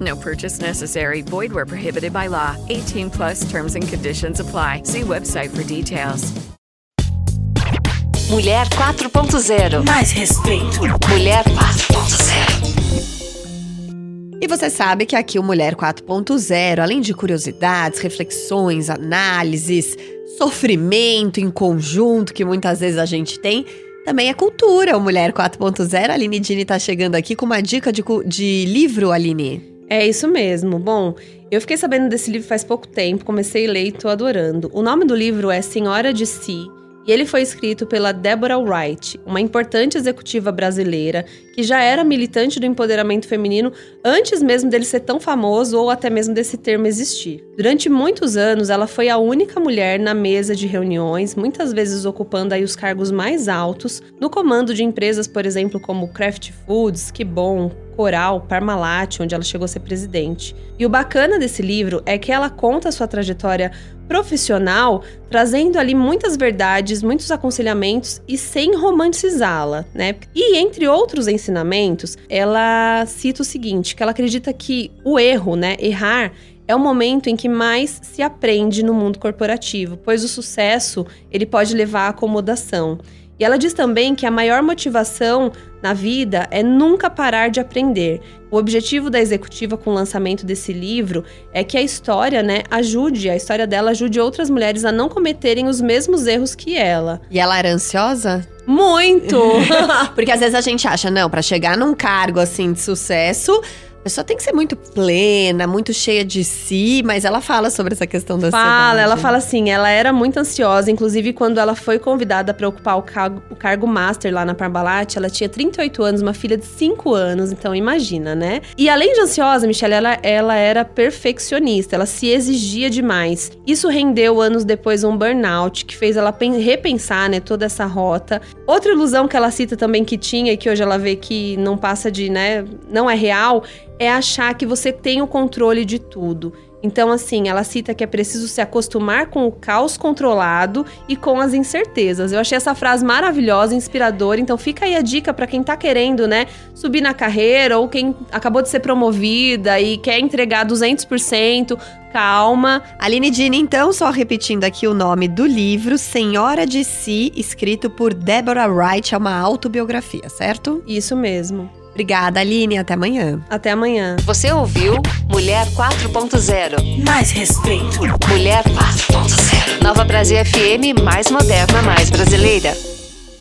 No purchase necessary. Void where prohibited by law. 18 plus terms and conditions apply. See website for details. Mulher 4.0. Mais respeito. Mulher 4.0. E você sabe que aqui o Mulher 4.0, além de curiosidades, reflexões, análises, sofrimento em conjunto que muitas vezes a gente tem, também é cultura. O Mulher 4.0, a Aline Dini tá chegando aqui com uma dica de, de livro, Aline. É isso mesmo. Bom, eu fiquei sabendo desse livro faz pouco tempo, comecei a ler e tô adorando. O nome do livro é Senhora de Si. E ele foi escrito pela Deborah Wright, uma importante executiva brasileira que já era militante do empoderamento feminino antes mesmo dele ser tão famoso ou até mesmo desse termo existir. Durante muitos anos, ela foi a única mulher na mesa de reuniões, muitas vezes ocupando aí os cargos mais altos, no comando de empresas, por exemplo, como Kraft Foods, Que Bom, Coral, Parmalat, onde ela chegou a ser presidente. E o bacana desse livro é que ela conta a sua trajetória profissional, trazendo ali muitas verdades, muitos aconselhamentos e sem romantizá-la, né? E entre outros ensinamentos, ela cita o seguinte, que ela acredita que o erro, né, errar é o momento em que mais se aprende no mundo corporativo, pois o sucesso, ele pode levar à acomodação. E ela diz também que a maior motivação na vida é nunca parar de aprender. O objetivo da executiva com o lançamento desse livro é que a história, né, ajude, a história dela ajude outras mulheres a não cometerem os mesmos erros que ela. E ela era ansiosa? Muito! Porque às vezes a gente acha, não, pra chegar num cargo assim de sucesso, a pessoa tem que ser muito plena, muito cheia de si, mas ela fala sobre essa questão da Fala, ansiedade. ela fala assim, ela era muito ansiosa, inclusive quando ela foi convidada para ocupar o cargo, o cargo master lá na Parmalat, ela tinha 38 anos, uma filha de 5 anos, então imagina, né? E além de ansiosa, Michelle, ela, ela era perfeccionista, ela se exigia demais. Isso rendeu anos depois um burnout que fez ela pen- repensar, né, toda essa rota. Outra ilusão que ela cita também que tinha e que hoje ela vê que não passa de, né, não é real, é achar que você tem o controle de tudo. Então, assim, ela cita que é preciso se acostumar com o caos controlado e com as incertezas. Eu achei essa frase maravilhosa, inspiradora. Então, fica aí a dica para quem tá querendo, né, subir na carreira ou quem acabou de ser promovida e quer entregar 200%. Calma. Aline Dini, então, só repetindo aqui o nome do livro, Senhora de Si, escrito por Deborah Wright, é uma autobiografia, certo? Isso mesmo. Obrigada, Aline, até amanhã. Até amanhã. Você ouviu Mulher 4.0. Mais respeito. Mulher 4.0. Nova Brasil FM, mais moderna, mais brasileira.